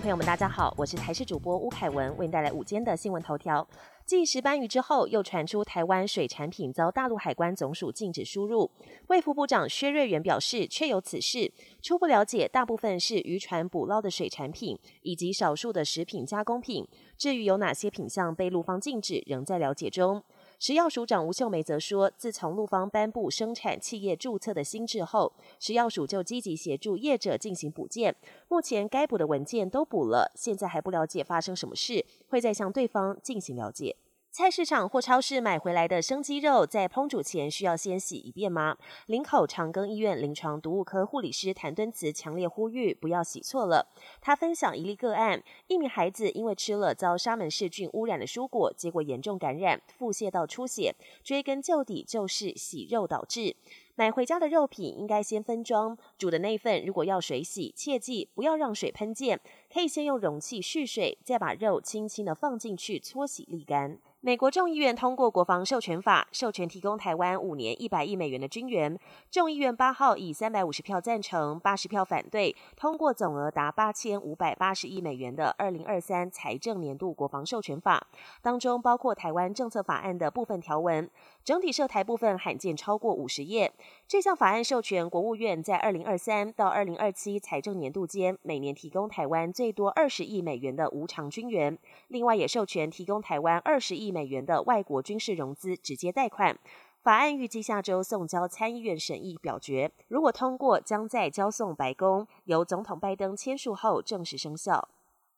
朋友们，大家好，我是台视主播吴凯文，为您带来午间的新闻头条。继石斑鱼之后，又传出台湾水产品遭大陆海关总署禁止输入。卫副部长薛瑞元表示，确有此事，初步了解，大部分是渔船捕捞的水产品，以及少数的食品加工品。至于有哪些品项被陆方禁止，仍在了解中。食药署长吴秀梅则说，自从陆方颁布生产企业注册的新制后，食药署就积极协助业者进行补件。目前该补的文件都补了，现在还不了解发生什么事，会再向对方进行了解。菜市场或超市买回来的生鸡肉，在烹煮前需要先洗一遍吗？林口长庚医院临床毒物科护理师谭敦慈强烈呼吁，不要洗错了。他分享一例个案：一名孩子因为吃了遭沙门氏菌污染的蔬果，结果严重感染，腹泻到出血，追根究底就是洗肉导致。买回家的肉品应该先分装，煮的那份如果要水洗，切记不要让水喷溅，可以先用容器蓄水，再把肉轻轻的放进去搓洗沥干。美国众议院通过国防授权法，授权提供台湾五年一百亿美元的军援。众议院八号以三百五十票赞成、八十票反对，通过总额达八千五百八十亿美元的二零二三财政年度国防授权法，当中包括台湾政策法案的部分条文，整体涉台部分罕见超过五十页。这项法案授权国务院在二零二三到二零二七财政年度间，每年提供台湾最多二十亿美元的无偿军援，另外也授权提供台湾二十亿。美元的外国军事融资直接贷款法案预计下周送交参议院审议表决，如果通过，将在交送白宫，由总统拜登签署后正式生效。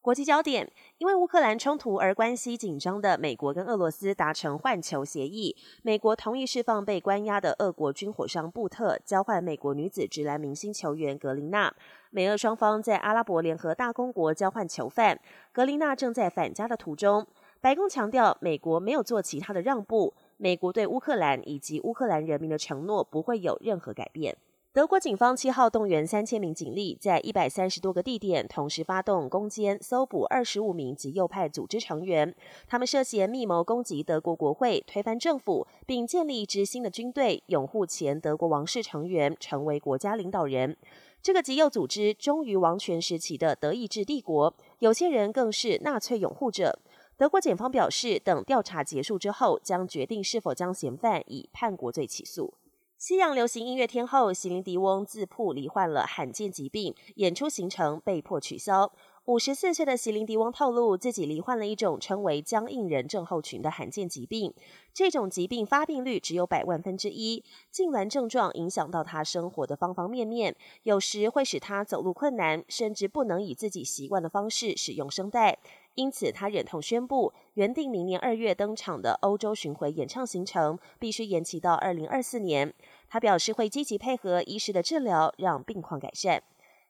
国际焦点：因为乌克兰冲突而关系紧张的美国跟俄罗斯达成换球协议，美国同意释放被关押的俄国军火商布特，交换美国女子直男明星球员格林娜。美俄双方在阿拉伯联合大公国交换囚犯，格林娜正在返家的途中。白宫强调，美国没有做其他的让步，美国对乌克兰以及乌克兰人民的承诺不会有任何改变。德国警方七号动员三千名警力，在一百三十多个地点同时发动攻坚，搜捕二十五名极右派组织成员，他们涉嫌密谋攻击德国国会、推翻政府，并建立一支新的军队，拥护前德国王室成员，成为国家领导人。这个极右组织忠于王权时期的德意志帝国，有些人更是纳粹拥护者。德国检方表示，等调查结束之后，将决定是否将嫌犯以叛国罪起诉。西洋流行音乐天后席琳迪翁自曝罹患了罕见疾病，演出行程被迫取消。五十四岁的席琳迪翁透露，自己罹患了一种称为僵硬人症候群的罕见疾病。这种疾病发病率只有百万分之一，痉挛症状影响到他生活的方方面面，有时会使他走路困难，甚至不能以自己习惯的方式使用声带。因此，他忍痛宣布，原定明年二月登场的欧洲巡回演唱行程必须延期到二零二四年。他表示会积极配合医师的治疗，让病况改善。